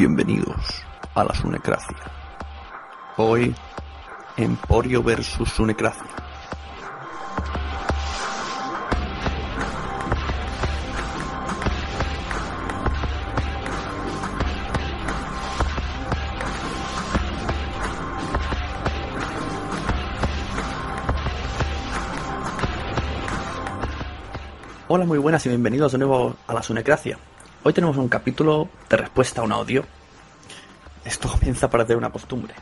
Bienvenidos a la Sunecracia. Hoy, Emporio versus Sunecracia. Hola, muy buenas y bienvenidos de nuevo a la Sunecracia. Hoy tenemos un capítulo de respuesta a un audio. Esto comienza a parecer una costumbre.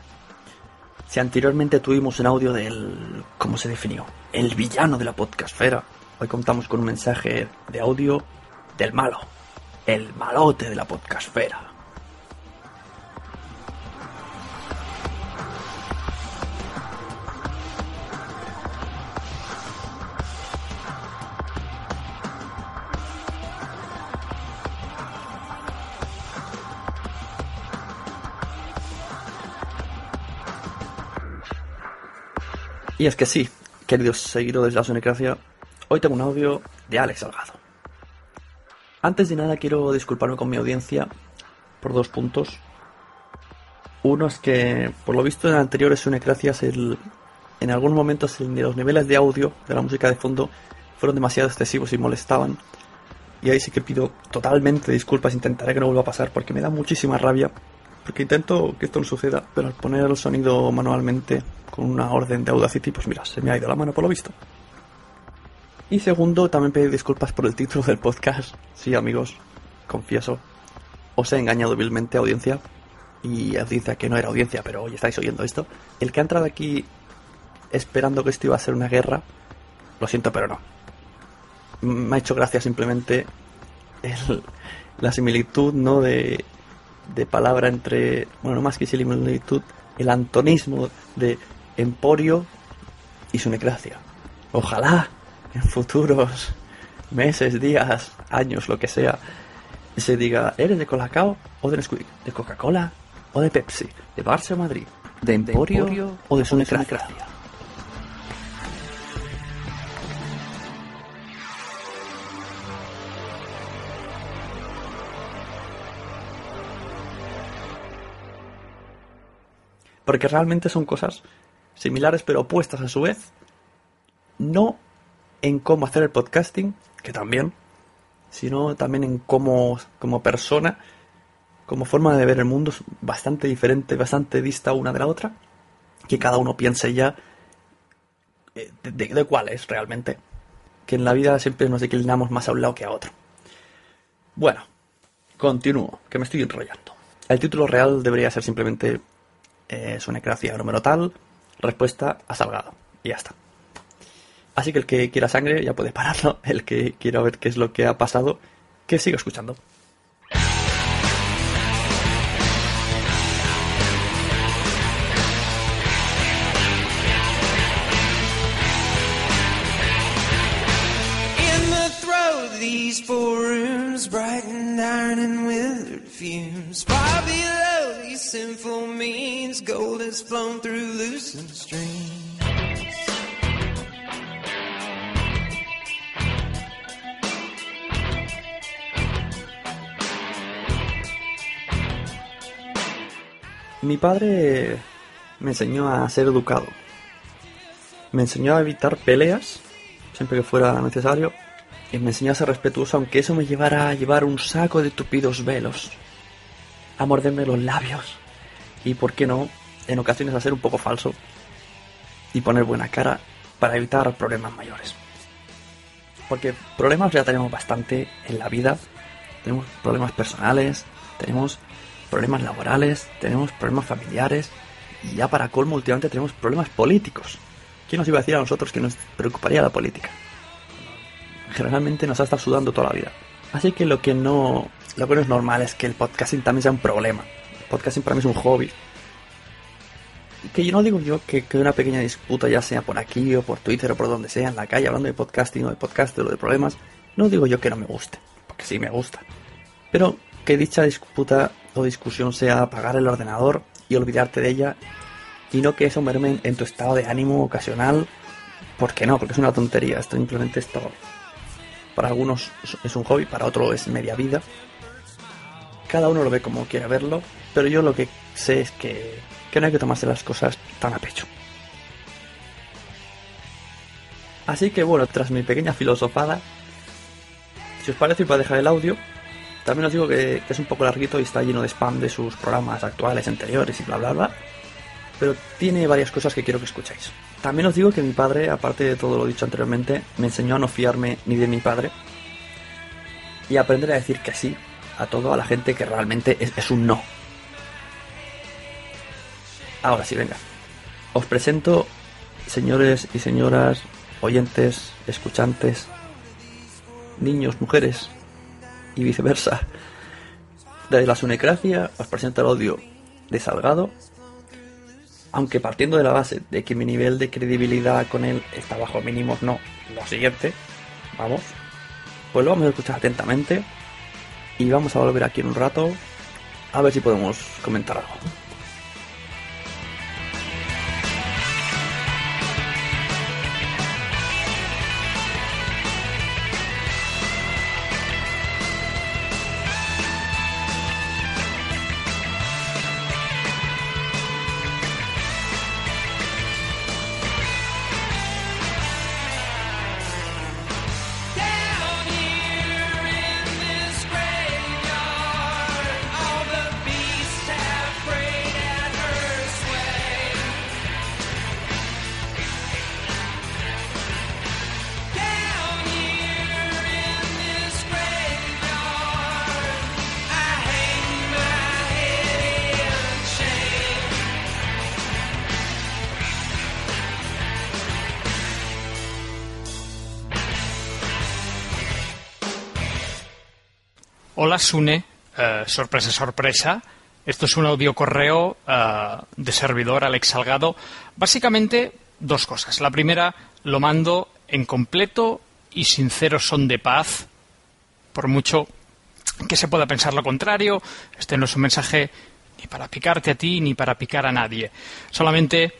Si anteriormente tuvimos un audio del... ¿cómo se definió? El villano de la podcastfera. Hoy contamos con un mensaje de audio del malo. El malote de la podcastfera. Y es que sí, queridos seguidores de la Sonecracia, hoy tengo un audio de Alex Salgado. Antes de nada quiero disculparme con mi audiencia por dos puntos. Uno es que, por lo visto en anteriores Sonecracias, el, en algunos momentos los niveles de audio de la música de fondo fueron demasiado excesivos y molestaban. Y ahí sí que pido totalmente disculpas, intentaré que no vuelva a pasar porque me da muchísima rabia. Porque intento que esto no suceda, pero al poner el sonido manualmente con una orden de Audacity, pues mira, se me ha ido la mano por lo visto. Y segundo, también pedir disculpas por el título del podcast. Sí, amigos, confieso, os he engañado vilmente, audiencia. Y audiencia que no era audiencia, pero hoy estáis oyendo esto. El que ha entrado aquí esperando que esto iba a ser una guerra, lo siento, pero no. Me ha hecho gracia simplemente el- la similitud, ¿no? De, de palabra entre, bueno, más que similitud, el antonismo de emporio y sunecracia. Ojalá en futuros meses, días, años, lo que sea, se diga, ¿eres de Colacao o de Nesquik? ¿De Coca-Cola o de Pepsi? ¿De Barça o Madrid? ¿De emporio, o de sunecracia? Porque realmente son cosas similares pero opuestas a su vez. No en cómo hacer el podcasting, que también, sino también en cómo, como persona, como forma de ver el mundo es bastante diferente, bastante dista una de la otra. Que cada uno piense ya eh, de, de- cuál es realmente. Que en la vida siempre nos declinamos más a un lado que a otro. Bueno, continúo, que me estoy enrollando. El título real debería ser simplemente eh, Sunecracia número tal, respuesta a Salgado. Y ya está. Así que el que quiera sangre ya puede pararlo. El que quiera ver qué es lo que ha pasado, que siga escuchando. These four rooms, bright and iron and withered fumes. Far below these sinful means, gold has flown through loosened streams. Mi padre me enseñó a ser educado. Me enseñó a evitar peleas, siempre que fuera necesario. Y me enseñó a ser respetuoso, aunque eso me llevara a llevar un saco de tupidos velos. A morderme los labios. Y, ¿por qué no? En ocasiones a ser un poco falso. Y poner buena cara para evitar problemas mayores. Porque problemas ya tenemos bastante en la vida. Tenemos problemas personales, tenemos problemas laborales, tenemos problemas familiares y ya para colmo últimamente tenemos problemas políticos. ¿Quién nos iba a decir a nosotros que nos preocuparía la política? Generalmente nos ha estado sudando toda la vida. Así que lo que no, lo que no es normal es que el podcasting también sea un problema. El podcasting para mí es un hobby. Que yo no digo yo que, que una pequeña disputa, ya sea por aquí o por Twitter o por donde sea, en la calle, hablando de podcasting o de podcast o de problemas, no digo yo que no me guste, porque sí me gusta. Pero que dicha disputa o discusión sea apagar el ordenador y olvidarte de ella y no que eso merme en tu estado de ánimo ocasional, porque no, porque es una tontería, esto simplemente esto para algunos es un hobby, para otros es media vida. Cada uno lo ve como quiere verlo, pero yo lo que sé es que, que no hay que tomarse las cosas tan a pecho. Así que bueno, tras mi pequeña filosofada, si os parece, para dejar el audio. También os digo que es un poco larguito y está lleno de spam de sus programas actuales, anteriores y bla bla bla. Pero tiene varias cosas que quiero que escuchéis. También os digo que mi padre, aparte de todo lo dicho anteriormente, me enseñó a no fiarme ni de mi padre y aprender a decir que sí a todo a la gente que realmente es, es un no. Ahora sí, venga. Os presento, señores y señoras, oyentes, escuchantes, niños, mujeres y viceversa. Desde la sunecracia os presento el audio de Salgado, aunque partiendo de la base de que mi nivel de credibilidad con él está bajo mínimos, no, lo siguiente, vamos, pues lo vamos a escuchar atentamente y vamos a volver aquí en un rato a ver si podemos comentar algo. Hola Sune, Eh, sorpresa, sorpresa. Esto es un audio correo eh, de servidor Alex Salgado. Básicamente dos cosas. La primera lo mando en completo y sincero son de paz, por mucho que se pueda pensar lo contrario. Este no es un mensaje ni para picarte a ti ni para picar a nadie. Solamente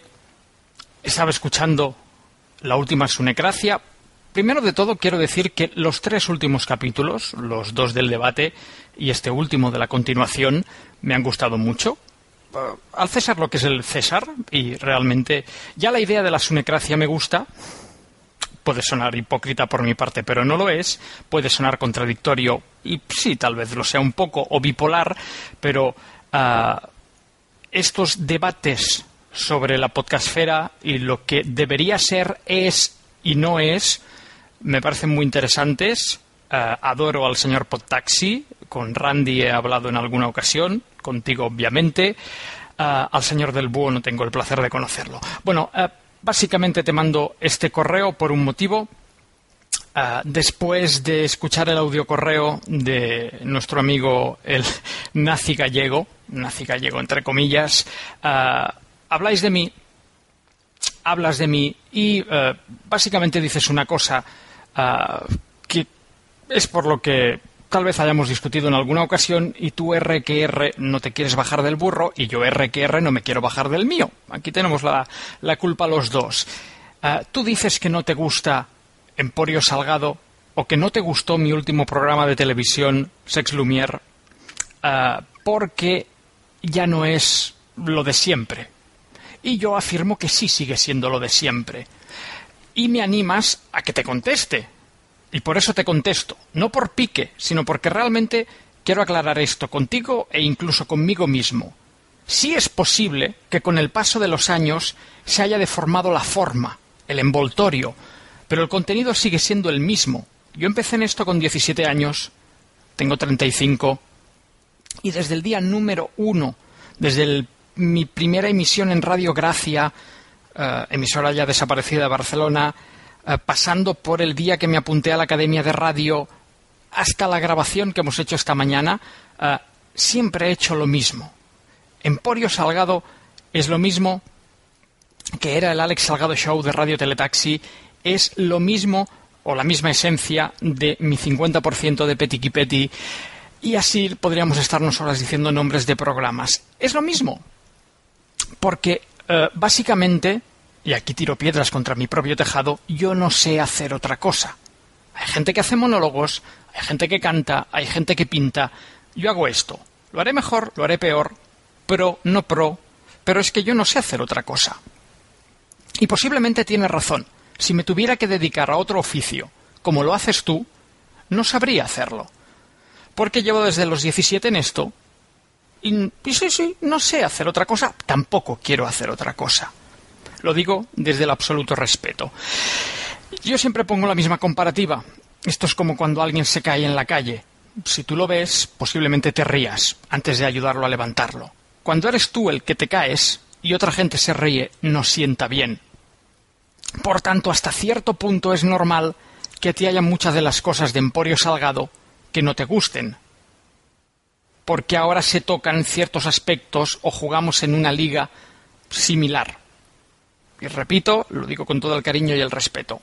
estaba escuchando la última Sunecracia. Primero de todo, quiero decir que los tres últimos capítulos, los dos del debate y este último de la continuación, me han gustado mucho. Eh, Al César lo que es el César, y realmente ya la idea de la Sunecracia me gusta. Puede sonar hipócrita por mi parte, pero no lo es. Puede sonar contradictorio, y sí, tal vez lo sea un poco, o bipolar, pero ah, estos debates sobre la podcastfera y lo que debería ser, es y no es, me parecen muy interesantes. Eh, adoro al señor Podtaxi. Con Randy he hablado en alguna ocasión, contigo obviamente. Eh, al señor del Búho no tengo el placer de conocerlo. Bueno, eh, básicamente te mando este correo por un motivo. Después de escuchar el audio correo de nuestro amigo el nazi gallego, nazi gallego entre comillas, habláis de mí, hablas de mí y eh, básicamente dices una cosa ah, que es por lo que tal vez hayamos discutido en alguna ocasión y tú R que R no te quieres bajar del burro y yo R que R no me quiero bajar del mío. Aquí tenemos la, la culpa los dos. Ah, tú dices que no te gusta Emporio Salgado o que no te gustó mi último programa de televisión, Sex Lumière, porque ya no es lo de siempre. Y yo afirmo que sí sigue siendo lo de siempre. Y me animas a que te conteste. Y por eso te contesto. No por pique, sino porque realmente quiero aclarar esto contigo e incluso conmigo mismo. Sí es posible que con el paso de los años se haya deformado la forma, el envoltorio, pero el contenido sigue siendo el mismo. Yo empecé en esto con 17 años, tengo 35, Y desde el día número uno, desde el- mi primera emisión en Radio Gracia, eh, emisora ya desaparecida de Barcelona, eh, pasando por el día que me apunté a la Academia de Radio, hasta la grabación que hemos hecho esta mañana, eh, siempre he hecho lo mismo. Emporio Salgado es lo mismo que era el Alex Salgado Show de Radio Teletaxi, es lo mismo o la misma esencia de mi 50% de Petit Petit y así podríamos estarnos horas diciendo nombres de programas. Es lo mismo, porque eh, básicamente, y aquí tiro piedras contra mi propio tejado, yo no sé hacer otra cosa. Hay gente que hace monólogos, hay gente que canta, hay gente que pinta. Yo hago esto. Lo haré mejor, lo haré peor, pro, no pro, pero es que yo no sé hacer otra cosa. Y posiblemente tienes razón. Si me tuviera que dedicar a otro oficio, como lo haces tú, no sabría hacerlo. Porque llevo desde los 17 en esto. Y, sí, sí, no sé hacer otra cosa. Tampoco quiero hacer otra cosa. Lo digo desde el absoluto respeto. Yo siempre pongo la misma comparativa. Esto es como cuando alguien se cae en la calle. Si tú lo ves, posiblemente te rías antes de ayudarlo a levantarlo. Cuando eres tú el que te caes y otra gente se ríe, no sienta bien. Por tanto, hasta cierto punto es normal que ti haya muchas de las cosas de Emporio Salgado que no te gusten. Porque ahora se tocan ciertos aspectos o jugamos en una liga similar. Y repito, lo digo con todo el cariño y el respeto.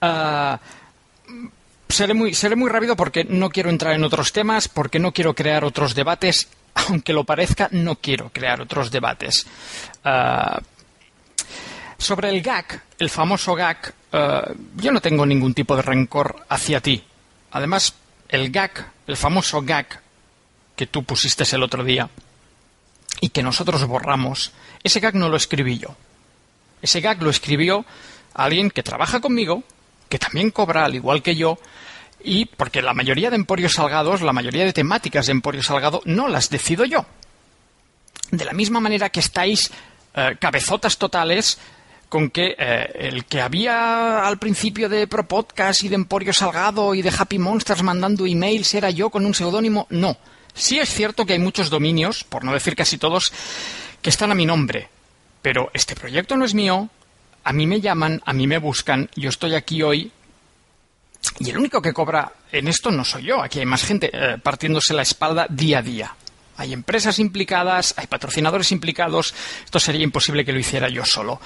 Ah, seré, muy, muy rápido porque no quiero entrar en otros temas, porque no quiero crear otros debates. Aunque lo parezca, no quiero crear otros debates. Ah, sobre el gag, el famoso gag, eh, yo no tengo ningún tipo de rencor hacia ti. Además, el gag, el famoso gag que tú pusiste el otro día y que nosotros borramos, ese gag no lo escribí yo. Ese gag lo escribió alguien que trabaja conmigo, que también cobra al igual que yo, y porque la mayoría de Emporios Salgados, la mayoría de temáticas de Emporio Salgado, no las decido yo. De la misma manera que estáis eh, cabezotas totales con que eh, el que había al principio de Pro Podcast y de Emporio Salgado y de Happy Monsters mandando emails era yo con un seudónimo. No. Sí es cierto que hay muchos dominios, por no decir casi todos, que están a mi nombre. Pero este proyecto no es mío. A mí me llaman, a mí me buscan. Yo estoy aquí hoy. Y el único que cobra en esto no soy yo. Aquí hay más gente eh, partiéndose la espalda día a día. Hay empresas implicadas, hay patrocinadores implicados. Esto sería imposible que lo hiciera yo solo.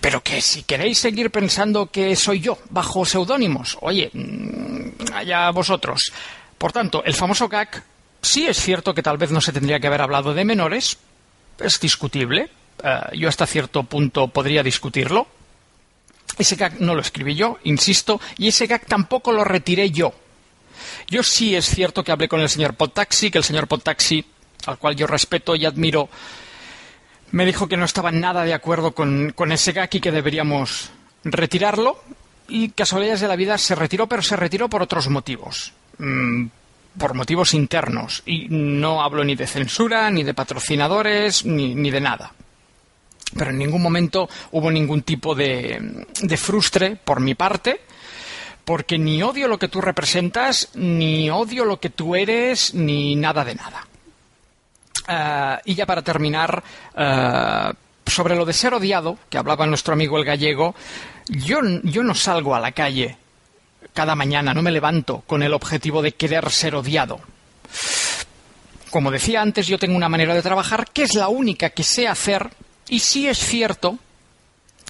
Pero que si queréis seguir pensando que soy yo bajo seudónimos, oye, mm, allá vosotros. Por tanto, el famoso gag, sí es cierto que tal vez no se tendría que haber hablado de menores, es discutible. Eh, yo hasta cierto punto podría discutirlo. Ese gag no lo escribí yo, insisto, y ese gag tampoco lo retiré yo. Yo sí es cierto que hablé con el señor Podtaxi, que el señor Podtaxi, al cual yo respeto y admiro, me dijo que no estaba nada de acuerdo con, con ese gag y que deberíamos retirarlo. Y casualidades de la vida se retiró, pero se retiró por otros motivos. Mm, por motivos internos. Y no hablo ni de censura, ni de patrocinadores, ni, ni de nada. Pero en ningún momento hubo ningún tipo de, de frustre por mi parte porque ni odio lo que tú representas, ni odio lo que tú eres, ni nada de nada. Uh, y ya para terminar, uh, sobre lo de ser odiado, que hablaba nuestro amigo el gallego, yo, yo no salgo a la calle cada mañana, no me levanto con el objetivo de querer ser odiado. Como decía antes, yo tengo una manera de trabajar que es la única que sé hacer, y sí es cierto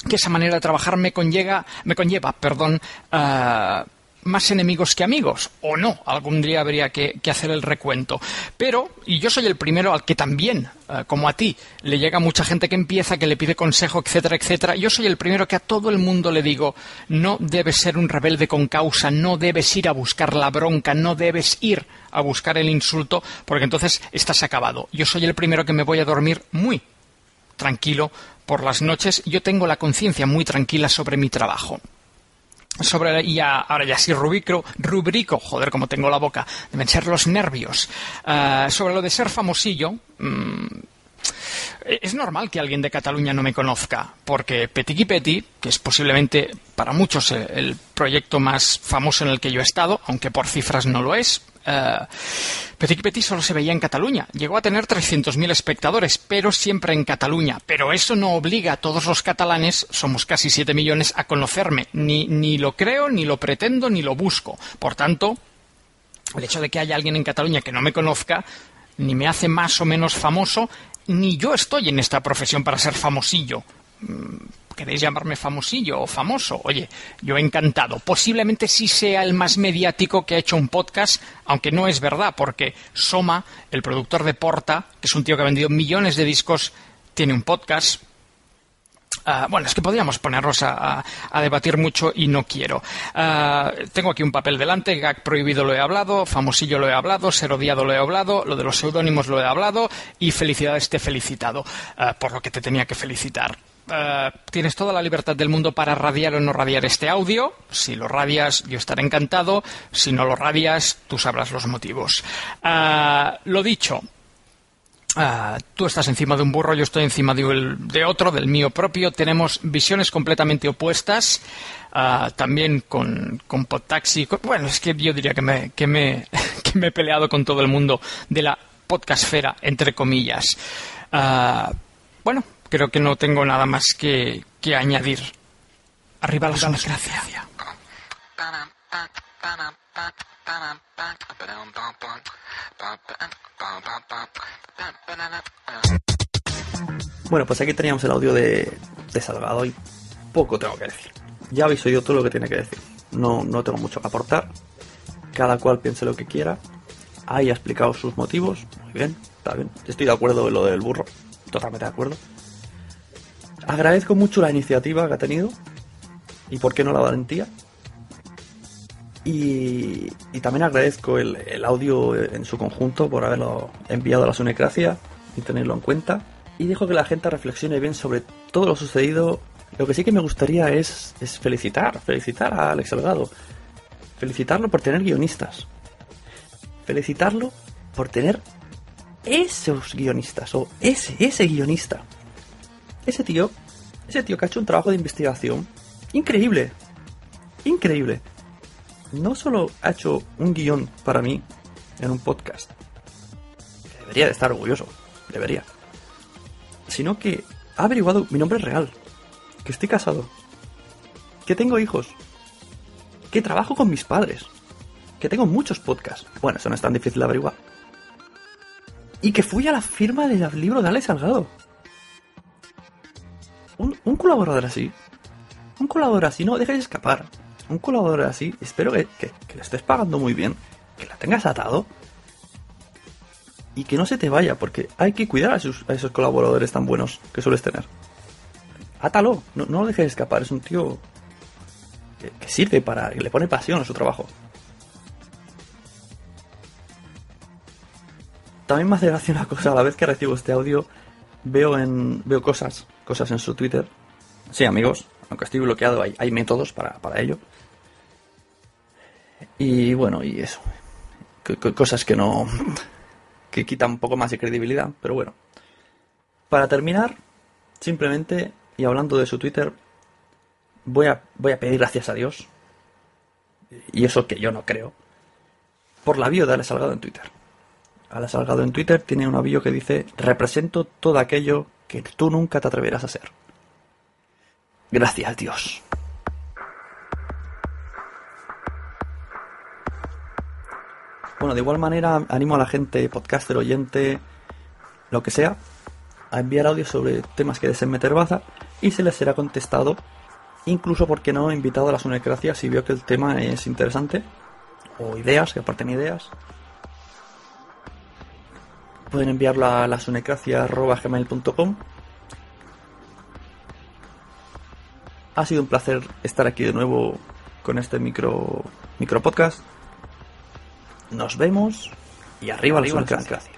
que esa manera de trabajar me conlleva, me conlleva perdón, uh, más enemigos que amigos, o no, algún día habría que, hacer el recuento. Pero, y yo soy el primero al que también, uh, como a ti, le llega mucha gente que empieza, que le pide consejo, etcétera, etcétera, yo soy el primero que a todo el mundo le digo, no debes ser un rebelde con causa, no debes ir a buscar la bronca, no debes ir a buscar el insulto, porque entonces estás acabado. Yo soy el primero que me voy a dormir muy tranquilo por las noches, yo tengo la conciencia muy tranquila sobre mi trabajo. Sobre, y ahora ya sí rubrico, rubrico, joder, como tengo la boca, deben ser los nervios. Uh, sobre lo de ser famosillo, mmm, es normal que alguien de Cataluña no me conozca, porque Petit Petit, que es posiblemente para muchos el proyecto más famoso en el que yo he estado, aunque por cifras no lo es, eh, Petit Petit solo se veía en Cataluña. Llegó a tener 300.000 espectadores, pero siempre en Cataluña. Pero eso no obliga a todos los catalanes, somos casi 7 millones, a conocerme. Ni, ni lo creo, ni lo pretendo, ni lo busco. Por tanto, el hecho de que haya alguien en Cataluña que no me conozca, ni me hace más o menos famoso, ni yo estoy en esta profesión para ser famosillo. Mm, ¿Queréis llamarme famosillo o famoso? Oye, yo encantado. Posiblemente sí sea el más mediático que ha hecho un podcast, aunque no es verdad, porque Soma, el productor de Porta, que es un tío que ha vendido millones de discos, tiene un podcast. Ah, bueno, es que podríamos ponernos a, debatir mucho y no quiero. Ah, tengo aquí un papel delante, gag prohibido lo he hablado, famosillo lo he hablado, ser odiado lo he hablado, lo de los seudónimos lo he hablado y felicidades te he felicitado, ah, por lo que te tenía que felicitar. Ah, tienes toda la libertad del mundo para radiar o no radiar este audio. Si lo radias, yo estaré encantado. Si no lo radias, tú sabrás los motivos. Ah, lo dicho, Ah, tú estás encima de un burro, yo estoy encima de, otro, del mío propio. Tenemos visiones completamente opuestas, también con, con Podtaxi. Bueno, es que yo diría que me, que, me, que me he peleado con todo el mundo de la podcastfera, entre comillas. Bueno, creo que no tengo nada más que, que añadir. Arriba la democracia. Bueno, pues aquí teníamos el audio de, de Salgado y poco tengo que decir. Ya habéis oído todo lo que tiene que decir. No, no tengo mucho que aportar. Cada cual piense lo que quiera. Ahí ha explicado sus motivos. Muy bien, está bien. Estoy de acuerdo en lo del burro. Totalmente de acuerdo. Agradezco mucho la iniciativa que ha tenido. Y por qué no la valentía. Y, también agradezco el, el audio en su conjunto por haberlo enviado a la Sunecracia y tenerlo en cuenta. Y dejo que la gente reflexione bien sobre todo lo sucedido. Lo que sí que me gustaría es, es felicitar, felicitar a Alex Salgado. Felicitarlo por tener guionistas. Felicitarlo por tener esos guionistas o ese, ese guionista. Ese tío, ese tío que ha hecho un trabajo de investigación increíble. Increíble no solo ha hecho un guion para mí en un podcast, debería de estar orgulloso, debería, sino que ha averiguado mi nombre real, que estoy casado, que tengo hijos, que trabajo con mis padres, que tengo muchos podcasts, bueno, eso no es tan difícil de averiguar, y que fui a la firma del libro de Alex Salgado. Un, colaborador así, un colaborador así, no dejes escapar un colaborador así, espero que, que, le estés pagando muy bien, que la tengas atado y que no se te vaya, porque hay que cuidar a esos, a esos colaboradores tan buenos que sueles tener. Átalo, no, no lo dejes escapar, es un tío que, que sirve para, que le pone pasión a su trabajo. También me hace gracia una cosa, a la vez que recibo este audio, veo en veo cosas, cosas en su Twitter. Sí, amigos, aunque estoy bloqueado, hay, hay métodos para, para ello. Y bueno, y eso. Cosas que no. que quitan un poco más de credibilidad, pero bueno. Para terminar, simplemente, y hablando de su Twitter, voy a, voy a pedir gracias a Dios, y eso que yo no creo, por la bio de Ale Salgado en Twitter. Ale Salgado en Twitter tiene una bio que dice: Represento todo aquello que tú nunca te atreverás a ser. Gracias, Dios. Bueno, de igual manera animo a la gente, podcaster, oyente, lo que sea, a enviar audios sobre temas que deseen meter baza y se les será contestado, incluso porque no invitado a la Sunecracia si veo que el tema es interesante, o ideas, que aporten ideas. Pueden enviarlo a la sunecracia.gmail.com Ha sido un placer estar aquí de nuevo con este micro, micro podcast. Nos vemos y arriba, arriba la